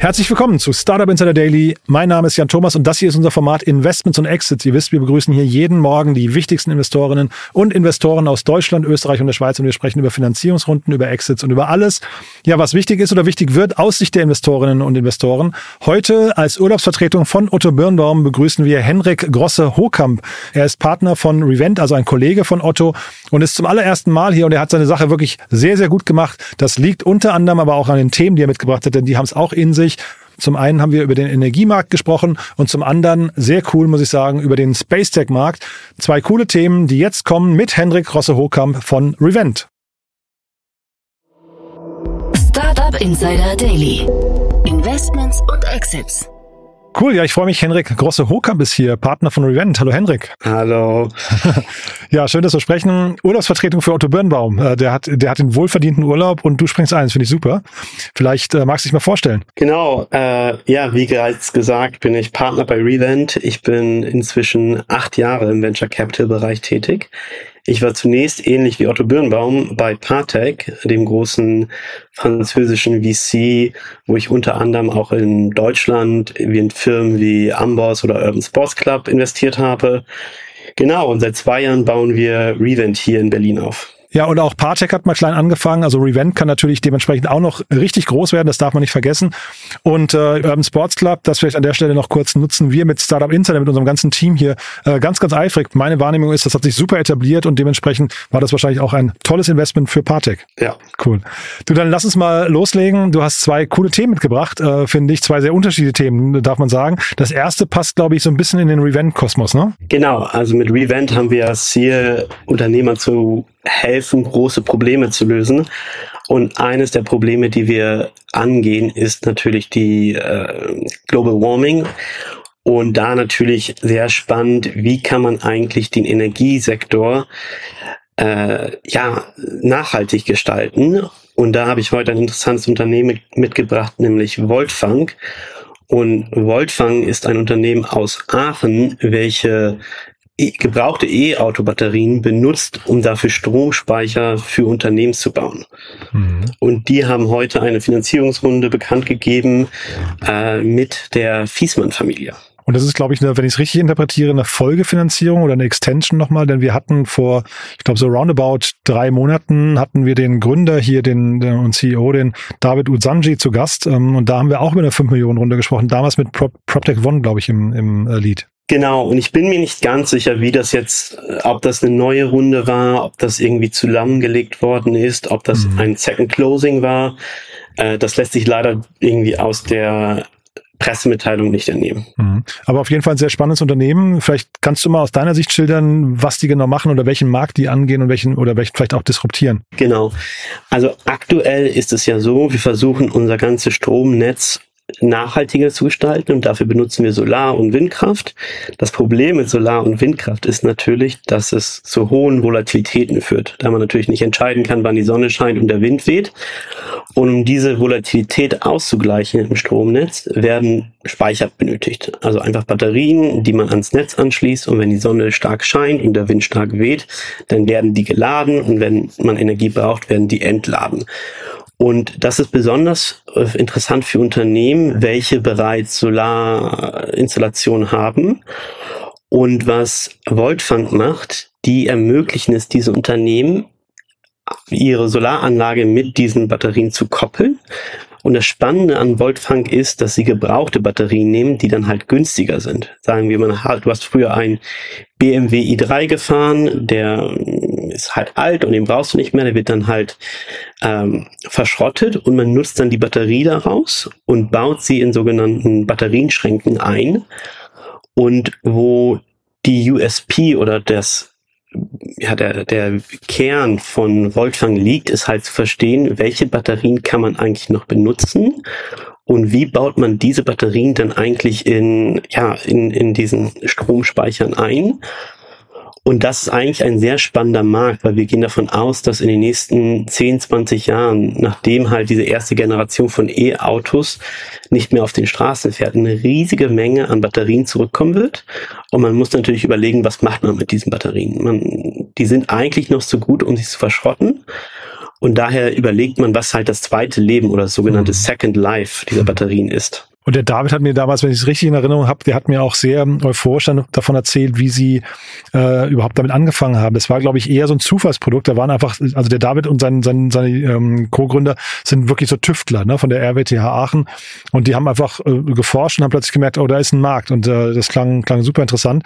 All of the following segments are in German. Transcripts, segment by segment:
Herzlich willkommen zu Startup Insider Daily. Mein Name ist Jan Thomas und das hier ist unser Format Investments und Exits. Ihr wisst, wir begrüßen hier jeden Morgen die wichtigsten Investorinnen und Investoren aus Deutschland, Österreich und der Schweiz und wir sprechen über Finanzierungsrunden, über Exits und über alles, ja, was wichtig ist oder wichtig wird aus Sicht der Investorinnen und Investoren. Heute als Urlaubsvertretung von Otto Birnbaum begrüßen wir Henrik Grosse-Hokamp. Er ist Partner von Revent, also ein Kollege von Otto und ist zum allerersten Mal hier und er hat seine Sache wirklich sehr, sehr gut gemacht. Das liegt unter anderem aber auch an den Themen, die er mitgebracht hat, denn die haben es auch in sich durch. Zum einen haben wir über den Energiemarkt gesprochen und zum anderen, sehr cool, muss ich sagen, über den Space Tech Markt. Zwei coole Themen, die jetzt kommen mit Hendrik Rosse-Hokamp von Revent. Startup Insider Daily. Investments und Exits. Cool, ja, ich freue mich. Henrik Grosse Hokamp ist hier, Partner von Revent. Hallo Henrik. Hallo. ja, schön, dass wir sprechen. Urlaubsvertretung für Otto Birnbaum. Äh, der hat, der hat den wohlverdienten Urlaub und du springst ein. Das finde ich super. Vielleicht äh, magst du dich mal vorstellen. Genau, äh, ja, wie bereits gesagt, bin ich Partner bei Revent. Ich bin inzwischen acht Jahre im Venture Capital Bereich tätig. Ich war zunächst ähnlich wie Otto Birnbaum bei Partec, dem großen französischen VC, wo ich unter anderem auch in Deutschland wie in Firmen wie Amboss oder Urban Sports Club investiert habe. Genau, und seit zwei Jahren bauen wir Revent hier in Berlin auf. Ja, und auch Partec hat mal klein angefangen. Also Revent kann natürlich dementsprechend auch noch richtig groß werden. Das darf man nicht vergessen. Und äh, Urban Sports Club, das vielleicht an der Stelle noch kurz nutzen wir mit Startup Insider, mit unserem ganzen Team hier äh, ganz, ganz eifrig. Meine Wahrnehmung ist, das hat sich super etabliert und dementsprechend war das wahrscheinlich auch ein tolles Investment für Partec. Ja. Cool. Du, dann lass uns mal loslegen. Du hast zwei coole Themen mitgebracht, äh, finde ich. Zwei sehr unterschiedliche Themen, darf man sagen. Das erste passt, glaube ich, so ein bisschen in den Revent-Kosmos, ne? Genau. Also mit Revent haben wir das Ziel, Unternehmer zu helfen, große Probleme zu lösen. Und eines der Probleme, die wir angehen, ist natürlich die äh, Global Warming. Und da natürlich sehr spannend, wie kann man eigentlich den Energiesektor äh, ja nachhaltig gestalten. Und da habe ich heute ein interessantes Unternehmen mitgebracht, nämlich Voltfang. Und Voltfang ist ein Unternehmen aus Aachen, welche gebrauchte E-Auto-Batterien benutzt, um dafür Stromspeicher für Unternehmen zu bauen. Mhm. Und die haben heute eine Finanzierungsrunde bekannt gegeben äh, mit der Fiesmann-Familie. Und das ist, glaube ich, eine, wenn ich es richtig interpretiere, eine Folgefinanzierung oder eine Extension nochmal, denn wir hatten vor, ich glaube, so roundabout drei Monaten hatten wir den Gründer hier, den, den und CEO, den David Uzanji zu Gast. Ähm, und da haben wir auch über eine 5 Millionen Runde gesprochen, damals mit Prop, PropTech One, glaube ich, im, im äh, Lead. Genau, und ich bin mir nicht ganz sicher, wie das jetzt, äh, ob das eine neue Runde war, ob das irgendwie zusammengelegt worden ist, ob das mhm. ein Second Closing war. Äh, das lässt sich leider irgendwie aus der Pressemitteilung nicht entnehmen. Mhm. Aber auf jeden Fall ein sehr spannendes Unternehmen. Vielleicht kannst du mal aus deiner Sicht schildern, was die genau machen oder welchen Markt die angehen und welchen oder welchen vielleicht auch disruptieren. Genau. Also aktuell ist es ja so, wir versuchen unser ganzes Stromnetz nachhaltiger zu gestalten und dafür benutzen wir Solar- und Windkraft. Das Problem mit Solar- und Windkraft ist natürlich, dass es zu hohen Volatilitäten führt, da man natürlich nicht entscheiden kann, wann die Sonne scheint und der Wind weht. Und um diese Volatilität auszugleichen im Stromnetz, werden Speicher benötigt. Also einfach Batterien, die man ans Netz anschließt und wenn die Sonne stark scheint und der Wind stark weht, dann werden die geladen und wenn man Energie braucht, werden die entladen. Und das ist besonders äh, interessant für Unternehmen, welche bereits Solarinstallationen haben. Und was Voltfang macht, die ermöglichen es, diese Unternehmen ihre Solaranlage mit diesen Batterien zu koppeln. Und das Spannende an Voltfang ist, dass sie gebrauchte Batterien nehmen, die dann halt günstiger sind. Sagen wir mal, du hast früher ein BMW i3 gefahren, der ist halt alt und den brauchst du nicht mehr, der wird dann halt ähm, verschrottet und man nutzt dann die Batterie daraus und baut sie in sogenannten Batterienschränken ein. Und wo die USP oder das ja, der, der Kern von Voltfang liegt, ist halt zu verstehen, welche Batterien kann man eigentlich noch benutzen und wie baut man diese Batterien dann eigentlich in, ja, in, in diesen Stromspeichern ein und das ist eigentlich ein sehr spannender Markt, weil wir gehen davon aus, dass in den nächsten 10, 20 Jahren, nachdem halt diese erste Generation von E-Autos nicht mehr auf den Straßen fährt, eine riesige Menge an Batterien zurückkommen wird. Und man muss natürlich überlegen, was macht man mit diesen Batterien. Man, die sind eigentlich noch zu gut, um sich zu verschrotten. Und daher überlegt man, was halt das zweite Leben oder das sogenannte mhm. Second Life dieser Batterien ist. Und der David hat mir damals, wenn ich es richtig in Erinnerung habe, der hat mir auch sehr euphorisch dann davon erzählt, wie sie äh, überhaupt damit angefangen haben. Das war, glaube ich, eher so ein Zufallsprodukt. Da waren einfach, also der David und sein, sein, seine ähm, Co-Gründer sind wirklich so Tüftler ne, von der RWTH Aachen. Und die haben einfach äh, geforscht und haben plötzlich gemerkt, oh, da ist ein Markt. Und äh, das klang, klang super interessant.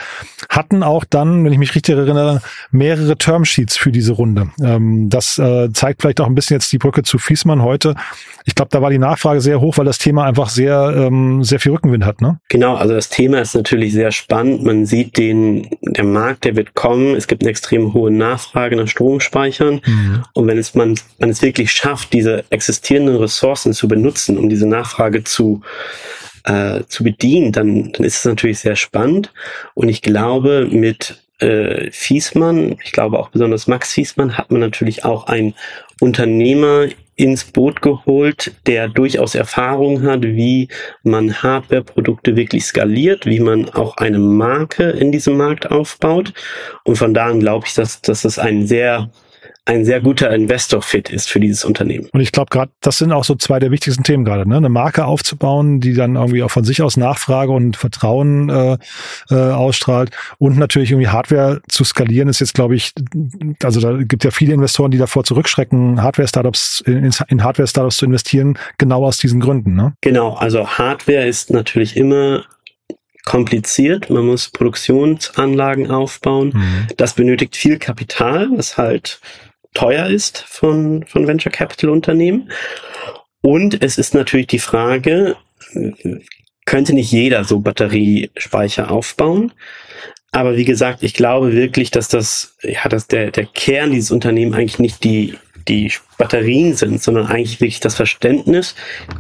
Hatten auch dann, wenn ich mich richtig erinnere, mehrere Termsheets für diese Runde. Ähm, das äh, zeigt vielleicht auch ein bisschen jetzt die Brücke zu Fiesmann heute. Ich glaube, da war die Nachfrage sehr hoch, weil das Thema einfach sehr äh, ähm, sehr viel Rückenwind hat, ne? Genau, also das Thema ist natürlich sehr spannend. Man sieht den, der Markt, der wird kommen. Es gibt eine extrem hohe Nachfrage nach Stromspeichern. Mhm. Und wenn es man, man es wirklich schafft, diese existierenden Ressourcen zu benutzen, um diese Nachfrage zu äh, zu bedienen, dann, dann ist es natürlich sehr spannend. Und ich glaube, mit äh, Fiesmann, ich glaube auch besonders Max Fiesmann, hat man natürlich auch ein Unternehmer ins Boot geholt, der durchaus Erfahrung hat, wie man Hardware-Produkte wirklich skaliert, wie man auch eine Marke in diesem Markt aufbaut. Und von da an glaube ich, dass, dass es ein sehr ein sehr guter Investor-Fit ist für dieses Unternehmen. Und ich glaube gerade, das sind auch so zwei der wichtigsten Themen gerade, ne? Eine Marke aufzubauen, die dann irgendwie auch von sich aus Nachfrage und Vertrauen äh, äh, ausstrahlt und natürlich irgendwie Hardware zu skalieren ist jetzt, glaube ich, also da gibt ja viele Investoren, die davor zurückschrecken, Hardware-Startups in, in Hardware-Startups zu investieren, genau aus diesen Gründen. Ne? Genau, also Hardware ist natürlich immer kompliziert. Man muss Produktionsanlagen aufbauen. Mhm. Das benötigt viel Kapital, was halt teuer ist von, von Venture Capital Unternehmen. Und es ist natürlich die Frage, könnte nicht jeder so Batteriespeicher aufbauen? Aber wie gesagt, ich glaube wirklich, dass das, ja, dass der, der Kern dieses Unternehmens eigentlich nicht die, die Batterien sind, sondern eigentlich wirklich das Verständnis,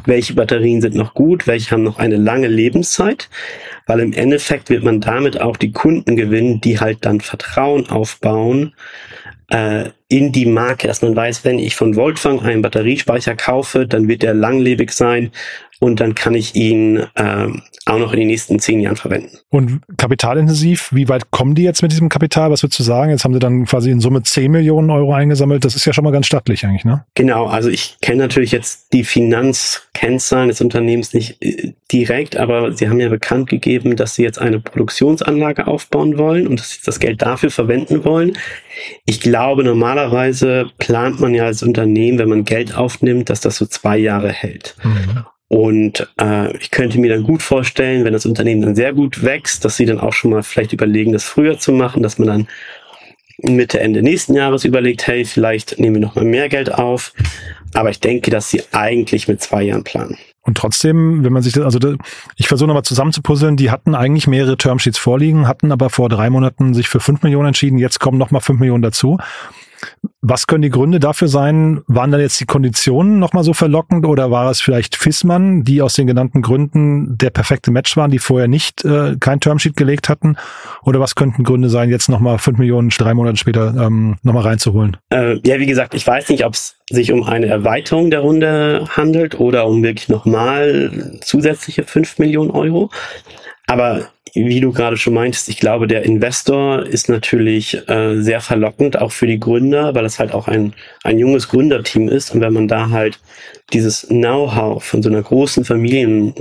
welche Batterien sind noch gut, welche haben noch eine lange Lebenszeit, weil im Endeffekt wird man damit auch die Kunden gewinnen, die halt dann Vertrauen aufbauen äh, in die Marke, dass man weiß, wenn ich von Voltfang einen Batteriespeicher kaufe, dann wird der langlebig sein und dann kann ich ihn ähm, auch noch in den nächsten zehn Jahren verwenden. Und kapitalintensiv, wie weit kommen die jetzt mit diesem Kapital? Was würdest du sagen? Jetzt haben sie dann quasi in Summe 10 Millionen Euro eingesammelt. Das ist ja schon mal ganz stattlich eigentlich, ne? Genau, also ich kenne natürlich jetzt die Finanzkennzahlen des Unternehmens nicht äh, direkt, aber sie haben ja bekannt gegeben, dass sie jetzt eine Produktionsanlage aufbauen wollen und dass sie das Geld dafür verwenden wollen. Ich glaube, normalerweise plant man ja als Unternehmen, wenn man Geld aufnimmt, dass das so zwei Jahre hält. Mhm. Und äh, ich könnte mir dann gut vorstellen, wenn das Unternehmen dann sehr gut wächst, dass sie dann auch schon mal vielleicht überlegen, das früher zu machen, dass man dann Mitte, Ende nächsten Jahres überlegt, hey, vielleicht nehmen wir noch mal mehr Geld auf. Aber ich denke, dass sie eigentlich mit zwei Jahren planen. Und trotzdem, wenn man sich das, also ich versuche nochmal zusammenzupuzzeln, die hatten eigentlich mehrere Termsheets vorliegen, hatten aber vor drei Monaten sich für fünf Millionen entschieden, jetzt kommen nochmal fünf Millionen dazu. Was können die Gründe dafür sein? Waren dann jetzt die Konditionen nochmal so verlockend oder war es vielleicht Fissmann, die aus den genannten Gründen der perfekte Match waren, die vorher nicht äh, kein Termsheet gelegt hatten? Oder was könnten Gründe sein, jetzt nochmal fünf Millionen drei Monate später ähm, nochmal reinzuholen? Äh, ja, wie gesagt, ich weiß nicht, ob es sich um eine Erweiterung der Runde handelt oder um wirklich nochmal zusätzliche fünf Millionen Euro. Aber wie du gerade schon meintest, ich glaube, der Investor ist natürlich äh, sehr verlockend, auch für die Gründer, weil es halt auch ein, ein junges Gründerteam ist. Und wenn man da halt dieses Know-how von so einer großen Familie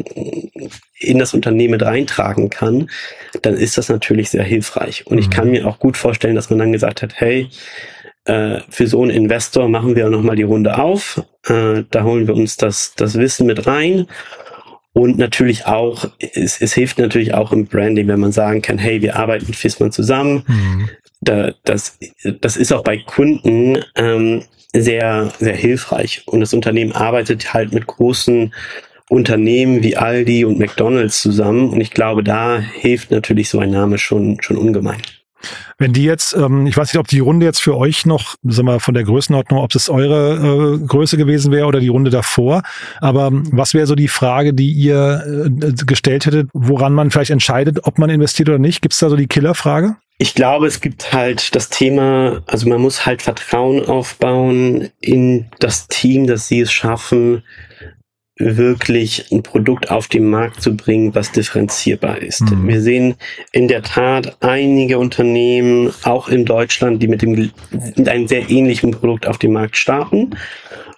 in das Unternehmen mit reintragen kann, dann ist das natürlich sehr hilfreich. Und ich kann mhm. mir auch gut vorstellen, dass man dann gesagt hat, hey, äh, für so einen Investor machen wir nochmal die Runde auf. Äh, da holen wir uns das, das Wissen mit rein und natürlich auch, es, es hilft natürlich auch im Branding, wenn man sagen kann, hey, wir arbeiten mit Fissmann zusammen. Mhm. Da, das, das ist auch bei Kunden ähm, sehr, sehr hilfreich. Und das Unternehmen arbeitet halt mit großen Unternehmen wie Aldi und McDonalds zusammen. Und ich glaube, da hilft natürlich so ein Name schon, schon ungemein. Wenn die jetzt, ähm, ich weiß nicht, ob die Runde jetzt für euch noch, sagen wir von der Größenordnung, ob das eure äh, Größe gewesen wäre oder die Runde davor, aber was wäre so die Frage, die ihr äh, gestellt hättet, woran man vielleicht entscheidet, ob man investiert oder nicht? Gibt es da so die Killerfrage? Ich glaube, es gibt halt das Thema, also man muss halt Vertrauen aufbauen in das Team, dass sie es schaffen, wirklich ein Produkt auf den Markt zu bringen, was differenzierbar ist. Mhm. Wir sehen in der Tat einige Unternehmen, auch in Deutschland, die mit, dem, mit einem sehr ähnlichen Produkt auf den Markt starten.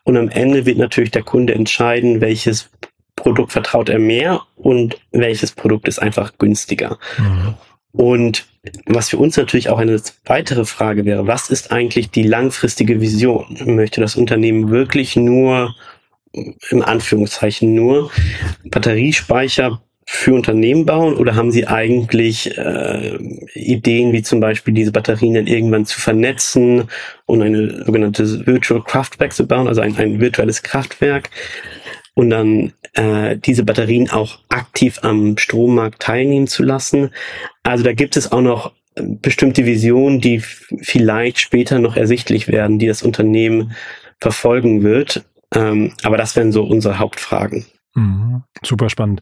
Und am Ende wird natürlich der Kunde entscheiden, welches Produkt vertraut er mehr und welches Produkt ist einfach günstiger. Mhm. Und was für uns natürlich auch eine weitere Frage wäre, was ist eigentlich die langfristige Vision? Möchte das Unternehmen wirklich nur, im Anführungszeichen nur, Batteriespeicher für Unternehmen bauen oder haben sie eigentlich äh, Ideen wie zum Beispiel diese Batterien dann irgendwann zu vernetzen und eine sogenannte Virtual Kraftwerk zu bauen, also ein, ein virtuelles Kraftwerk und dann äh, diese Batterien auch aktiv am Strommarkt teilnehmen zu lassen. Also da gibt es auch noch bestimmte Visionen, die vielleicht später noch ersichtlich werden, die das Unternehmen verfolgen wird. Ähm, aber das wären so unsere Hauptfragen. Mhm, super spannend.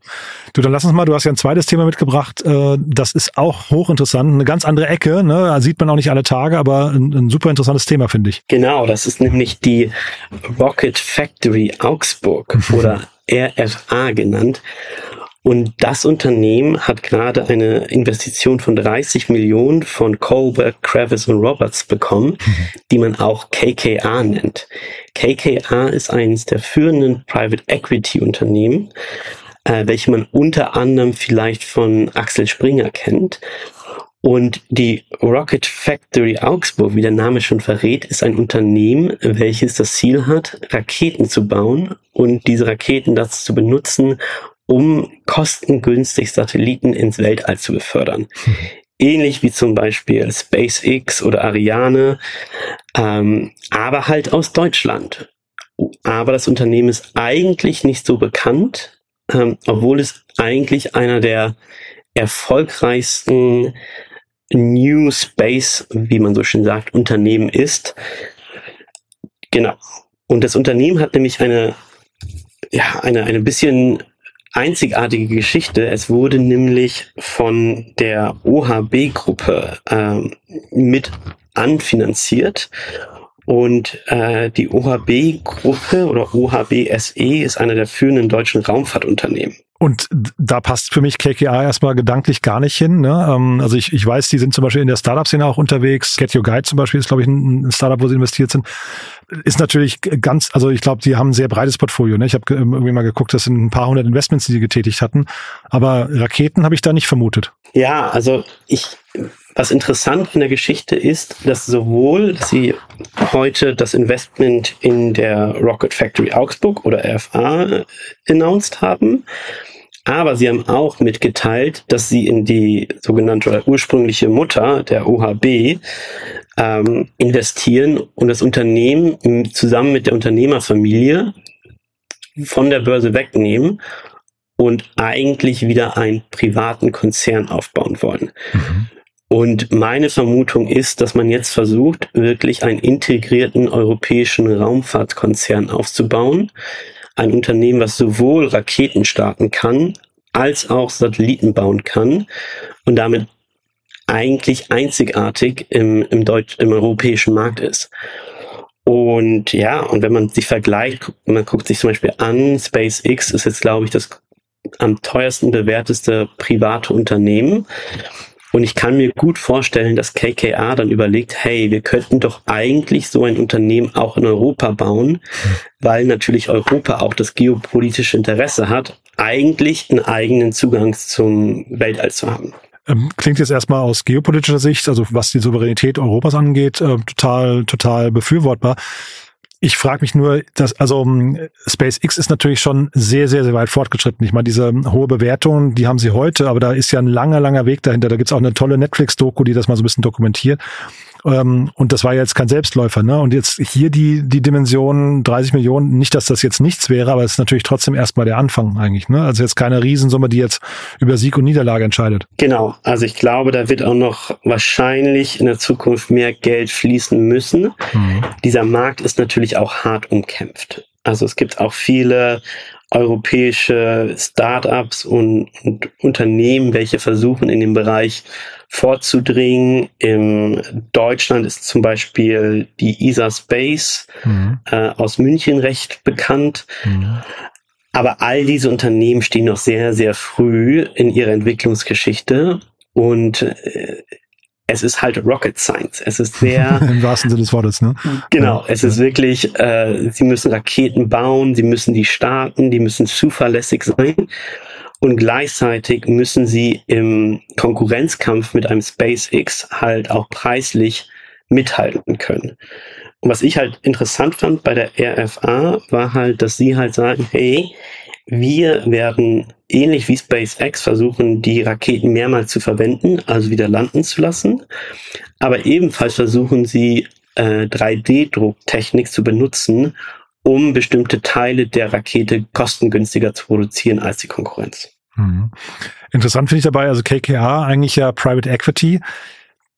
Du, dann lass uns mal, du hast ja ein zweites Thema mitgebracht, äh, das ist auch hochinteressant, eine ganz andere Ecke, ne? Da sieht man auch nicht alle Tage, aber ein, ein super interessantes Thema, finde ich. Genau, das ist nämlich die Rocket Factory Augsburg oder RFA genannt. Und das Unternehmen hat gerade eine Investition von 30 Millionen von Colbert, Kravis und Roberts bekommen, mhm. die man auch KKA nennt. KKA ist eines der führenden Private Equity Unternehmen, äh, welche man unter anderem vielleicht von Axel Springer kennt. Und die Rocket Factory Augsburg, wie der Name schon verrät, ist ein Unternehmen, welches das Ziel hat, Raketen zu bauen und diese Raketen dazu zu benutzen, um kostengünstig Satelliten ins Weltall zu befördern. Mhm. Ähnlich wie zum Beispiel SpaceX oder Ariane, ähm, aber halt aus Deutschland. Aber das Unternehmen ist eigentlich nicht so bekannt, ähm, obwohl es eigentlich einer der erfolgreichsten New Space, wie man so schön sagt, Unternehmen ist. Genau. Und das Unternehmen hat nämlich eine, ja, eine, eine bisschen einzigartige Geschichte. Es wurde nämlich von der OHB-Gruppe ähm, mit anfinanziert. Und äh, die OHB-Gruppe oder OHB SE ist einer der führenden deutschen Raumfahrtunternehmen. Und da passt für mich KKA erstmal gedanklich gar nicht hin. Ne? Ähm, also ich, ich weiß, die sind zum Beispiel in der Startup-Szene auch unterwegs. Get Your Guide zum Beispiel ist, glaube ich, ein Startup, wo sie investiert sind. Ist natürlich ganz, also ich glaube, die haben ein sehr breites Portfolio. Ne? Ich habe irgendwie mal geguckt, das sind ein paar hundert Investments, die sie getätigt hatten. Aber Raketen habe ich da nicht vermutet. Ja, also ich, was interessant in der Geschichte ist, dass sowohl sie heute das Investment in der Rocket Factory Augsburg oder RFA announced haben, aber sie haben auch mitgeteilt, dass sie in die sogenannte ursprüngliche Mutter der OHB ähm, investieren und das Unternehmen zusammen mit der Unternehmerfamilie von der Börse wegnehmen und eigentlich wieder einen privaten Konzern aufbauen wollen. Mhm. Und meine Vermutung ist, dass man jetzt versucht, wirklich einen integrierten europäischen Raumfahrtkonzern aufzubauen, ein Unternehmen, was sowohl Raketen starten kann, als auch Satelliten bauen kann und damit eigentlich einzigartig im, im, Deutsch, im europäischen Markt ist. Und ja, und wenn man sich vergleicht, man guckt sich zum Beispiel an, SpaceX ist jetzt, glaube ich, das am teuersten bewerteste private Unternehmen. Und ich kann mir gut vorstellen, dass KKA dann überlegt, hey, wir könnten doch eigentlich so ein Unternehmen auch in Europa bauen, weil natürlich Europa auch das geopolitische Interesse hat, eigentlich einen eigenen Zugang zum Weltall zu haben. Ähm, klingt jetzt erstmal aus geopolitischer Sicht, also was die Souveränität Europas angeht, äh, total, total befürwortbar. Ich frage mich nur, dass, also um, SpaceX ist natürlich schon sehr, sehr, sehr weit fortgeschritten. Ich meine, diese hohe Bewertung, die haben sie heute, aber da ist ja ein langer, langer Weg dahinter. Da gibt's auch eine tolle Netflix-Doku, die das mal so ein bisschen dokumentiert. Ähm, und das war jetzt kein Selbstläufer. Ne? Und jetzt hier die, die Dimension 30 Millionen, nicht, dass das jetzt nichts wäre, aber es ist natürlich trotzdem erstmal der Anfang eigentlich. Ne? Also jetzt keine Riesensumme, die jetzt über Sieg und Niederlage entscheidet. Genau, also ich glaube, da wird auch noch wahrscheinlich in der Zukunft mehr Geld fließen müssen. Mhm. Dieser Markt ist natürlich auch hart umkämpft. Also es gibt auch viele europäische Startups und, und Unternehmen, welche versuchen in dem Bereich vorzudringen. In Deutschland ist zum Beispiel die ESA Space mhm. äh, aus München recht bekannt. Mhm. Aber all diese Unternehmen stehen noch sehr, sehr früh in ihrer Entwicklungsgeschichte und äh, es ist halt Rocket Science. Es ist sehr. Im wahrsten Sinne des Wortes, ne? Genau, es ist wirklich, äh, sie müssen Raketen bauen, sie müssen die starten, die müssen zuverlässig sein. Und gleichzeitig müssen sie im Konkurrenzkampf mit einem SpaceX halt auch preislich mithalten können. Und was ich halt interessant fand bei der RFA war halt, dass sie halt sagen, hey, wir werden ähnlich wie SpaceX versuchen, die Raketen mehrmals zu verwenden, also wieder landen zu lassen. Aber ebenfalls versuchen sie, äh, 3D-Drucktechnik zu benutzen, um bestimmte Teile der Rakete kostengünstiger zu produzieren als die Konkurrenz. Mhm. Interessant finde ich dabei, also KKA eigentlich ja Private Equity.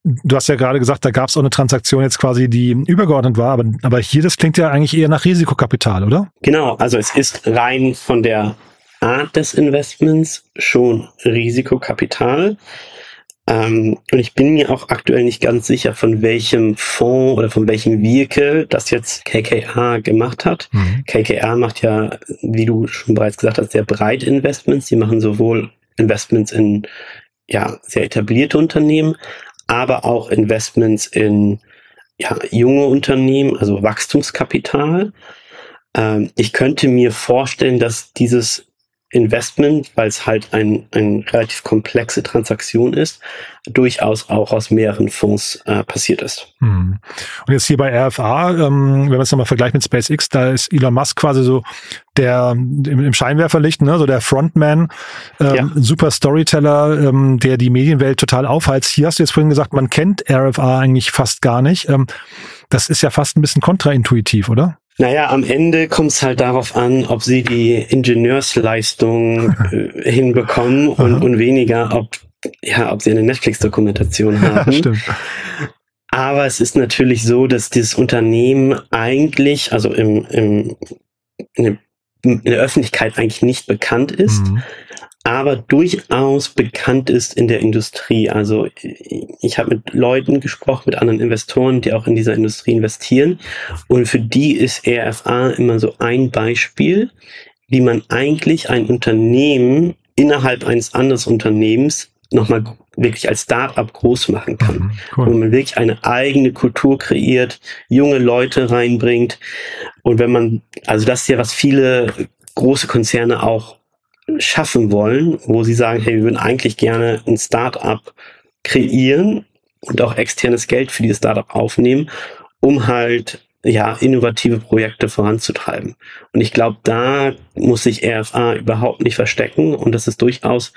Du hast ja gerade gesagt, da gab es auch eine Transaktion jetzt quasi, die übergeordnet war, aber, aber hier, das klingt ja eigentlich eher nach Risikokapital, oder? Genau, also es ist rein von der Art des Investments schon Risikokapital. Ähm, und ich bin mir auch aktuell nicht ganz sicher, von welchem Fonds oder von welchem Vehicle das jetzt KKA gemacht hat. Mhm. KKA macht ja, wie du schon bereits gesagt hast, sehr breit Investments. Sie machen sowohl Investments in ja, sehr etablierte Unternehmen, aber auch Investments in ja, junge Unternehmen, also Wachstumskapital. Ähm, ich könnte mir vorstellen, dass dieses Investment, weil es halt ein, ein relativ komplexe Transaktion ist, durchaus auch aus mehreren Fonds äh, passiert ist. Hm. Und jetzt hier bei RFA, ähm, wenn man es nochmal vergleicht mit SpaceX, da ist Elon Musk quasi so der im, im Scheinwerferlicht, ne, so der Frontman, ähm, ja. super Storyteller, ähm, der die Medienwelt total aufheizt. Hier hast du jetzt vorhin gesagt, man kennt RFA eigentlich fast gar nicht. Ähm, das ist ja fast ein bisschen kontraintuitiv, oder? Naja, am Ende kommt es halt darauf an, ob sie die Ingenieursleistung äh, hinbekommen und, und weniger, ob, ja, ob sie eine Netflix-Dokumentation haben. Stimmt. Aber es ist natürlich so, dass dieses Unternehmen eigentlich, also im, im, in der Öffentlichkeit eigentlich nicht bekannt ist. Mhm aber durchaus bekannt ist in der Industrie. Also ich habe mit Leuten gesprochen, mit anderen Investoren, die auch in dieser Industrie investieren. Und für die ist RFA immer so ein Beispiel, wie man eigentlich ein Unternehmen innerhalb eines anderen Unternehmens nochmal wirklich als Start-up groß machen kann. Mhm, cool. Wo man wirklich eine eigene Kultur kreiert, junge Leute reinbringt. Und wenn man, also das ist ja, was viele große Konzerne auch schaffen wollen, wo sie sagen, hey, wir würden eigentlich gerne ein Startup kreieren und auch externes Geld für dieses Startup aufnehmen, um halt ja innovative Projekte voranzutreiben. Und ich glaube, da muss sich RFA überhaupt nicht verstecken und das ist durchaus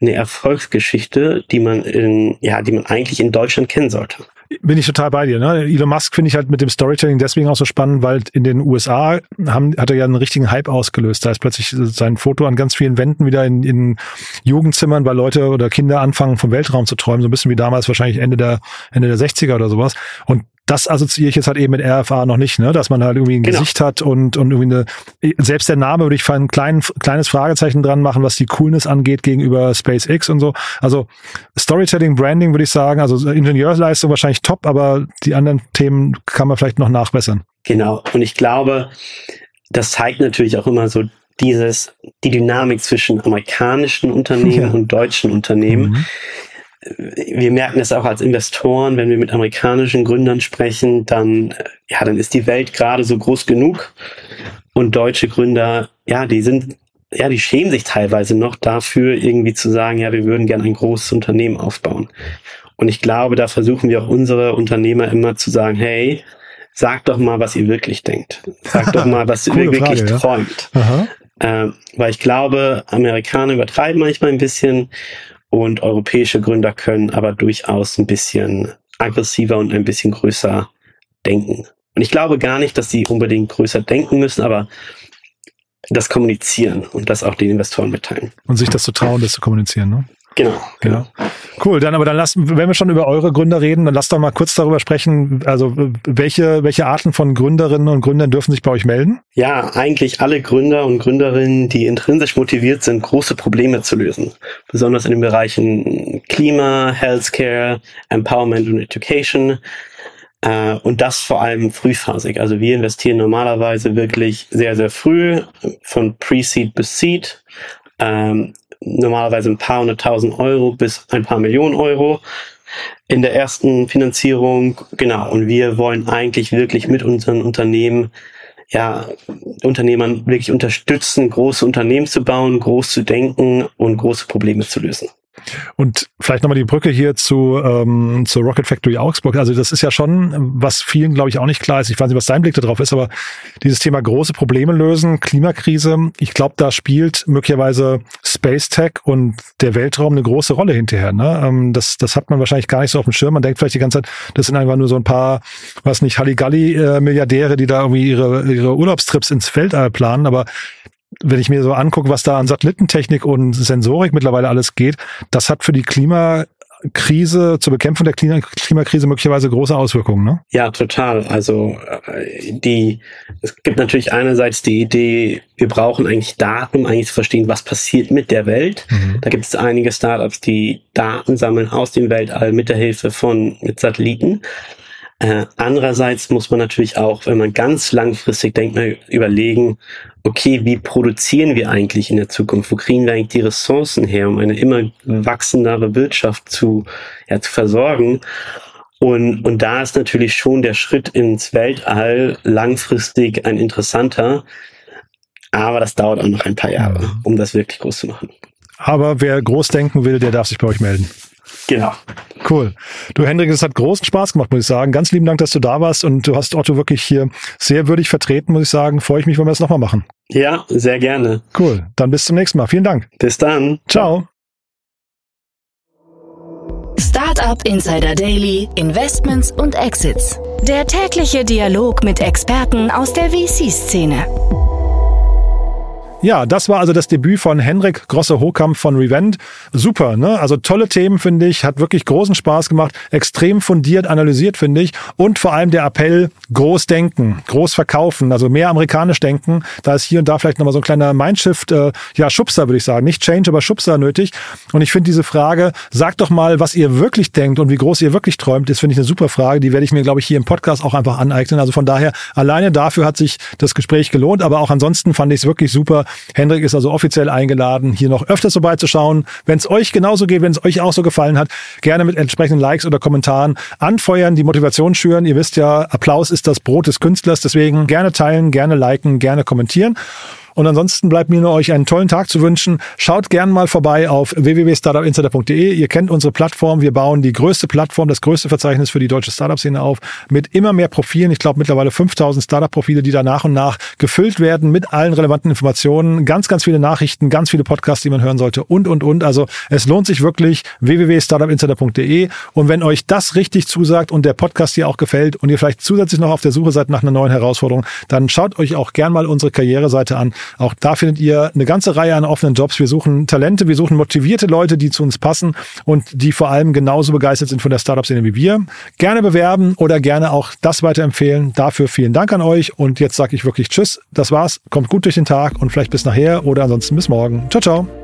eine Erfolgsgeschichte, die man in ja, die man eigentlich in Deutschland kennen sollte bin ich total bei dir. Ne? Elon Musk finde ich halt mit dem Storytelling deswegen auch so spannend, weil in den USA haben, hat er ja einen richtigen Hype ausgelöst. Da ist plötzlich sein Foto an ganz vielen Wänden wieder in, in Jugendzimmern, weil Leute oder Kinder anfangen, vom Weltraum zu träumen. So ein bisschen wie damals wahrscheinlich Ende der, Ende der 60er oder sowas. Und das assoziiere ich jetzt halt eben mit RFA noch nicht, ne? dass man halt irgendwie ein genau. Gesicht hat und, und irgendwie eine, selbst der Name würde ich ein klein, kleines Fragezeichen dran machen, was die Coolness angeht gegenüber SpaceX und so. Also Storytelling, Branding würde ich sagen, also Ingenieursleistung wahrscheinlich top, aber die anderen Themen kann man vielleicht noch nachbessern. Genau. Und ich glaube, das zeigt natürlich auch immer so dieses, die Dynamik zwischen amerikanischen Unternehmen ja. und deutschen Unternehmen. Mhm wir merken es auch als Investoren, wenn wir mit amerikanischen Gründern sprechen, dann, ja, dann ist die Welt gerade so groß genug und deutsche Gründer, ja, die sind, ja, die schämen sich teilweise noch dafür, irgendwie zu sagen, ja, wir würden gerne ein großes Unternehmen aufbauen. Und ich glaube, da versuchen wir auch unsere Unternehmer immer zu sagen, hey, sagt doch mal, was ihr wirklich denkt. Sagt doch mal, was ihr wirklich Frage, träumt. Ja. Äh, weil ich glaube, Amerikaner übertreiben manchmal ein bisschen und europäische Gründer können aber durchaus ein bisschen aggressiver und ein bisschen größer denken. Und ich glaube gar nicht, dass sie unbedingt größer denken müssen, aber das kommunizieren und das auch den Investoren mitteilen. Und sich das zu trauen, das zu kommunizieren, ne? Genau. genau. Ja. Cool, dann aber dann lassen, wenn wir schon über eure Gründer reden, dann lasst doch mal kurz darüber sprechen, also welche, welche Arten von Gründerinnen und Gründern dürfen sich bei euch melden? Ja, eigentlich alle Gründer und Gründerinnen, die intrinsisch motiviert sind, große Probleme zu lösen. Besonders in den Bereichen Klima, Healthcare, Empowerment und Education. Äh, und das vor allem frühphasig. Also wir investieren normalerweise wirklich sehr, sehr früh, von Pre-Seed bis Seed. Ähm, normalerweise ein paar hunderttausend Euro bis ein paar Millionen Euro in der ersten Finanzierung. Genau. Und wir wollen eigentlich wirklich mit unseren Unternehmen ja, Unternehmern wirklich unterstützen, große Unternehmen zu bauen, groß zu denken und große Probleme zu lösen. Und vielleicht nochmal die Brücke hier zu, ähm, zur Rocket Factory Augsburg. Also das ist ja schon, was vielen, glaube ich, auch nicht klar ist. Ich weiß nicht, was dein Blick darauf ist, aber dieses Thema große Probleme lösen, Klimakrise, ich glaube, da spielt möglicherweise Space Tech und der Weltraum eine große Rolle hinterher. Ne? Ähm, das, das hat man wahrscheinlich gar nicht so auf dem Schirm. Man denkt vielleicht die ganze Zeit, das sind einfach nur so ein paar, was nicht, Halligalli-Milliardäre, die da irgendwie ihre, ihre Urlaubstrips ins Weltall planen, aber wenn ich mir so angucke, was da an Satellitentechnik und Sensorik mittlerweile alles geht, das hat für die Klimakrise, zur Bekämpfung der Klimakrise möglicherweise große Auswirkungen, ne? Ja, total. Also äh, die, es gibt natürlich einerseits die Idee, wir brauchen eigentlich Daten, um eigentlich zu verstehen, was passiert mit der Welt. Mhm. Da gibt es einige Startups, die Daten sammeln aus dem Weltall mit der Hilfe von mit Satelliten. Äh, andererseits muss man natürlich auch, wenn man ganz langfristig denkt, mal überlegen, okay, wie produzieren wir eigentlich in der Zukunft? Wo kriegen wir eigentlich die Ressourcen her, um eine immer wachsendere Wirtschaft zu, ja, zu versorgen? Und, und da ist natürlich schon der Schritt ins Weltall langfristig ein interessanter. Aber das dauert auch noch ein paar Jahre, um das wirklich groß zu machen. Aber wer groß denken will, der darf sich bei euch melden. Genau. Cool. Du, Hendrik, es hat großen Spaß gemacht, muss ich sagen. Ganz lieben Dank, dass du da warst und du hast Otto wirklich hier sehr würdig vertreten, muss ich sagen. Freue ich mich, wenn wir das nochmal machen. Ja, sehr gerne. Cool. Dann bis zum nächsten Mal. Vielen Dank. Bis dann. Ciao. Startup Insider Daily, Investments und Exits. Der tägliche Dialog mit Experten aus der VC-Szene. Ja, das war also das Debüt von Henrik Grosse-Hokamp von Revent. Super, ne? Also tolle Themen, finde ich. Hat wirklich großen Spaß gemacht. Extrem fundiert analysiert, finde ich. Und vor allem der Appell, groß denken, groß verkaufen, also mehr amerikanisch denken. Da ist hier und da vielleicht nochmal so ein kleiner Mindshift, äh, ja, Schubser, würde ich sagen. Nicht Change, aber Schubser nötig. Und ich finde diese Frage, sagt doch mal, was ihr wirklich denkt und wie groß ihr wirklich träumt, ist, finde ich, eine super Frage. Die werde ich mir, glaube ich, hier im Podcast auch einfach aneignen. Also von daher, alleine dafür hat sich das Gespräch gelohnt. Aber auch ansonsten fand ich es wirklich super, Hendrik ist also offiziell eingeladen, hier noch öfters vorbeizuschauen. Wenn es euch genauso geht, wenn es euch auch so gefallen hat, gerne mit entsprechenden Likes oder Kommentaren anfeuern, die Motivation schüren. Ihr wisst ja, Applaus ist das Brot des Künstlers, deswegen gerne teilen, gerne liken, gerne kommentieren. Und ansonsten bleibt mir nur euch einen tollen Tag zu wünschen. Schaut gern mal vorbei auf www.startupinsider.de. Ihr kennt unsere Plattform. Wir bauen die größte Plattform, das größte Verzeichnis für die deutsche Startup-Szene auf mit immer mehr Profilen. Ich glaube mittlerweile 5000 Startup-Profile, die da nach und nach gefüllt werden mit allen relevanten Informationen. Ganz, ganz viele Nachrichten, ganz viele Podcasts, die man hören sollte und, und, und. Also es lohnt sich wirklich www.startupinsider.de. Und wenn euch das richtig zusagt und der Podcast hier auch gefällt und ihr vielleicht zusätzlich noch auf der Suche seid nach einer neuen Herausforderung, dann schaut euch auch gern mal unsere Karriereseite an. Auch da findet ihr eine ganze Reihe an offenen Jobs. Wir suchen Talente, wir suchen motivierte Leute, die zu uns passen und die vor allem genauso begeistert sind von der Startup-Szene wie wir. Gerne bewerben oder gerne auch das weiterempfehlen. Dafür vielen Dank an euch und jetzt sage ich wirklich Tschüss. Das war's. Kommt gut durch den Tag und vielleicht bis nachher oder ansonsten bis morgen. Ciao, ciao.